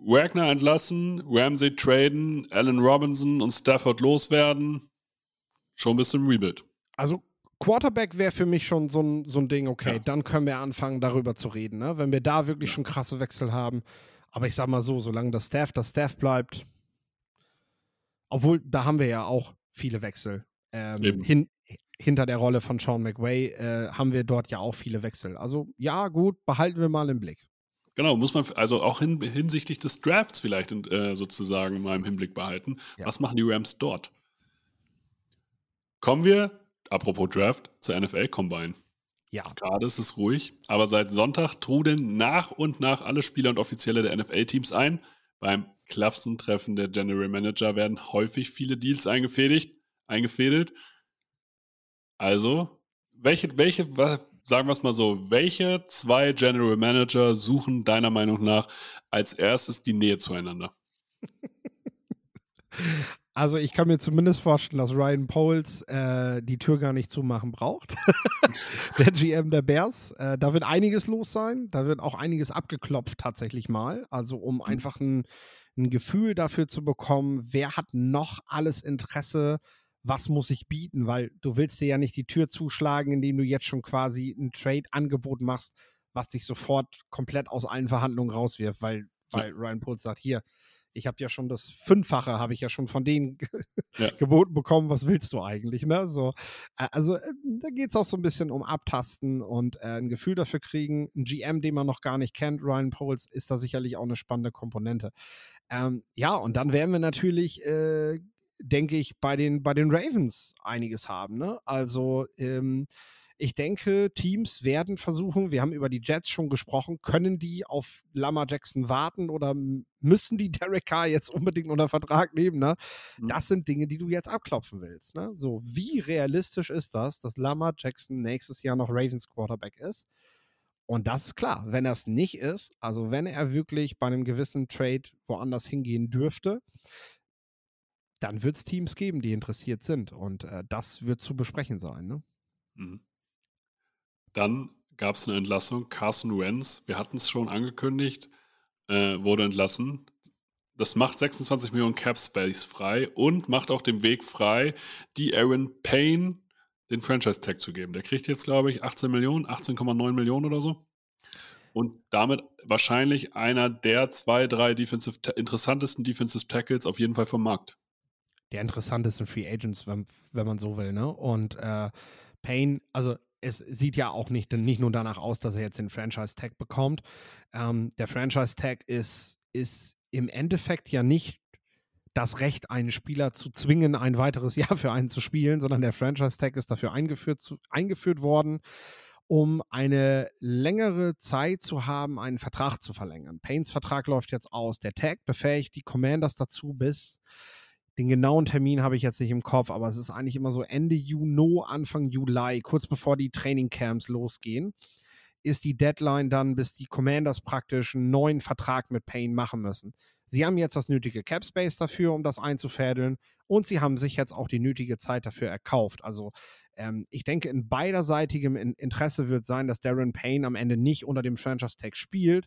Wagner entlassen, Ramsey traden, Allen Robinson und Stafford loswerden, schon bis zum Rebuild. Also Quarterback wäre für mich schon so ein, so ein Ding, okay, Ja. dann können wir anfangen, darüber zu reden, ne? wenn wir da wirklich Ja. schon krasse Wechsel haben. Aber ich sag mal so, solange das Staff das Staff bleibt, obwohl da haben wir ja auch viele Wechsel. Ähm, hin, hinter der Rolle von Sean McVay äh, haben wir dort ja auch viele Wechsel. Also ja, gut, behalten wir mal im Blick. Genau, muss man also auch hin, hinsichtlich des Drafts vielleicht äh, sozusagen mal im Hinblick behalten. Ja. Was machen die Rams dort? Kommen wir, apropos Draft, zur NFL Combine. Ja, Gerade ist es ruhig, aber seit Sonntag trudeln nach und nach alle Spieler und Offizielle der NFL-Teams ein. Beim Klassentreffen der General Manager werden häufig viele Deals eingefädelt. eingefädelt. Also, welche, welche, wa- sagen wir es mal so, welche zwei General Manager suchen deiner Meinung nach als erstes die Nähe zueinander? also ich kann mir zumindest vorstellen, dass Ryan Poles äh, die Tür gar nicht zumachen braucht. der GM der Bears. Äh, da wird einiges los sein. Da wird auch einiges abgeklopft tatsächlich mal. Also um einfach ein, ein Gefühl dafür zu bekommen, wer hat noch alles Interesse, was muss ich bieten, weil du willst dir ja nicht die Tür zuschlagen, indem du jetzt schon quasi ein Trade-Angebot machst, was dich sofort komplett aus allen Verhandlungen rauswirft, weil, weil Ryan Poles sagt, hier, Ich habe ja schon das Fünffache, habe ich ja schon von denen Ja. geboten bekommen. Was willst du eigentlich? Ne? So, also äh, da geht es auch so ein bisschen um Abtasten und äh, ein Gefühl dafür kriegen. Ein GM, den man noch gar nicht kennt, Ryan Poles, ist da sicherlich auch eine spannende Komponente. Ähm, ja, und dann werden wir natürlich, äh, denke ich, bei den, bei den Ravens einiges haben. Ne? Also ähm, ich denke, Teams werden versuchen, wir haben über die Jets schon gesprochen, können die auf Lamar Jackson warten oder müssen die Derek Carr jetzt unbedingt unter Vertrag nehmen? Ne? Mhm. Das sind Dinge, die du jetzt abklopfen willst. Ne? So, wie realistisch ist das, dass Lamar Jackson nächstes Jahr noch Ravens Quarterback ist? Und das ist klar, wenn er es nicht ist, also wenn er wirklich bei einem gewissen Trade woanders hingehen dürfte, dann wird es Teams geben, die interessiert sind. Und äh, das wird zu besprechen sein. Ne? Mhm. Dann gab es eine Entlassung. Carson Wentz, wir hatten es schon angekündigt, äh, wurde entlassen. Das macht 26 Millionen Cap Space frei und macht auch den Weg frei, die Aaron Payne den Franchise Tag zu geben. Der kriegt jetzt, glaube ich, 18 Millionen, 18,9 Millionen oder so. Und damit wahrscheinlich einer der zwei, drei Defensive, interessantesten Defensive Tackles auf jeden Fall vom Markt. der interessantesten Free Agents, wenn, wenn man so will. Ne? Und äh, Payne, also es sieht ja auch nicht, nicht nur danach aus, dass er jetzt den Franchise-Tag bekommt. Ähm, der Franchise-Tag ist, ist im Endeffekt ja nicht das Recht, einen Spieler zu zwingen, ein weiteres Jahr für einen zu spielen, sondern der Franchise-Tag ist dafür eingeführt, zu, eingeführt worden, um eine längere Zeit zu haben, einen Vertrag zu verlängern. Paynes Vertrag läuft jetzt aus. Der Tag befähigt die Commanders dazu, bis den genauen Termin habe ich jetzt nicht im Kopf, aber es ist eigentlich immer so Ende Juni, Anfang Juli, kurz bevor die Trainingcamps losgehen, ist die Deadline dann, bis die Commanders praktisch einen neuen Vertrag mit Payne machen müssen. Sie haben jetzt das nötige Cap Space dafür, um das einzufädeln und sie haben sich jetzt auch die nötige Zeit dafür erkauft. Also ähm, ich denke, in beiderseitigem in Interesse wird sein, dass Darren Payne am Ende nicht unter dem Franchise Tag spielt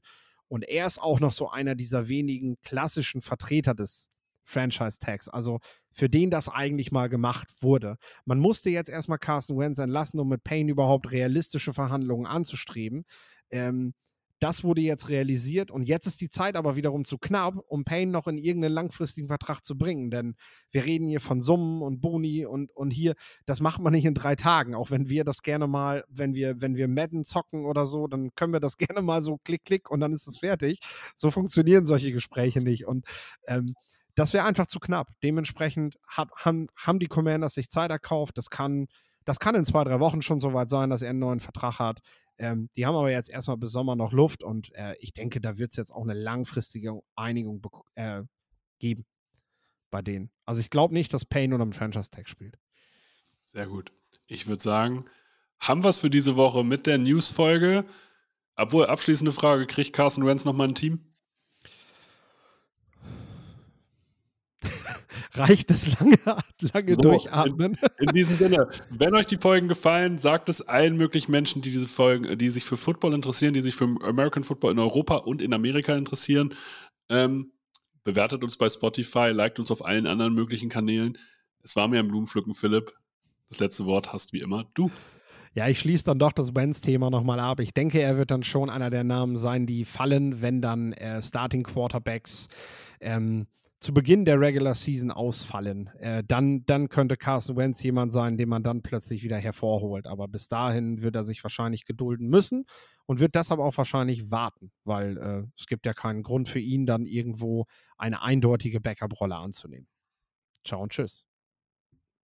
und er ist auch noch so einer dieser wenigen klassischen Vertreter des Franchise-Tags, also für den das eigentlich mal gemacht wurde. Man musste jetzt erstmal Carson Wentz entlassen, um mit Payne überhaupt realistische Verhandlungen anzustreben. Ähm, das wurde jetzt realisiert und jetzt ist die Zeit aber wiederum zu knapp, um Payne noch in irgendeinen langfristigen Vertrag zu bringen. Denn wir reden hier von Summen und Boni und, und hier, das macht man nicht in drei Tagen. Auch wenn wir das gerne mal, wenn wir, wenn wir Madden zocken oder so, dann können wir das gerne mal so klick, klick und dann ist es fertig. So funktionieren solche Gespräche nicht. Und ähm, das wäre einfach zu knapp. Dementsprechend hat, haben, haben die Commanders sich Zeit erkauft. Das kann, das kann in zwei, drei Wochen schon soweit sein, dass er einen neuen Vertrag hat. Ähm, die haben aber jetzt erstmal bis Sommer noch Luft und äh, ich denke, da wird es jetzt auch eine langfristige Einigung äh, geben bei denen. Also ich glaube nicht, dass Payne unter dem Franchise-Tag spielt. Sehr gut. Ich würde sagen, haben wir es für diese Woche mit der News-Folge. Obwohl, abschließende Frage, kriegt Carson Wentz nochmal ein Team? Reicht es lange, lange So, durchatmen? In diesem Sinne, wenn euch die Folgen gefallen, sagt es allen möglichen Menschen, die diese Folgen, die sich für Football interessieren, die sich für American Football in Europa und in Amerika interessieren. Ähm, bewertet uns bei Spotify, liked uns auf allen anderen möglichen Kanälen. Es war mir ein Blumenpflücken, Philipp. Das letzte Wort hast wie immer du. Ja, ich schließe dann doch das Wenz-Thema nochmal ab. Ich denke, er wird dann schon einer der Namen sein, die fallen, wenn dann äh, Starting Quarterbacks ähm, zu Beginn der Regular Season ausfallen. Äh, dann, dann könnte Carson Wentz jemand sein, den man dann plötzlich wieder hervorholt. Aber bis dahin wird er sich wahrscheinlich gedulden müssen und wird deshalb auch wahrscheinlich warten, weil äh, es gibt ja keinen Grund für ihn, dann irgendwo eine eindeutige Backup-Rolle anzunehmen. Ciao und tschüss.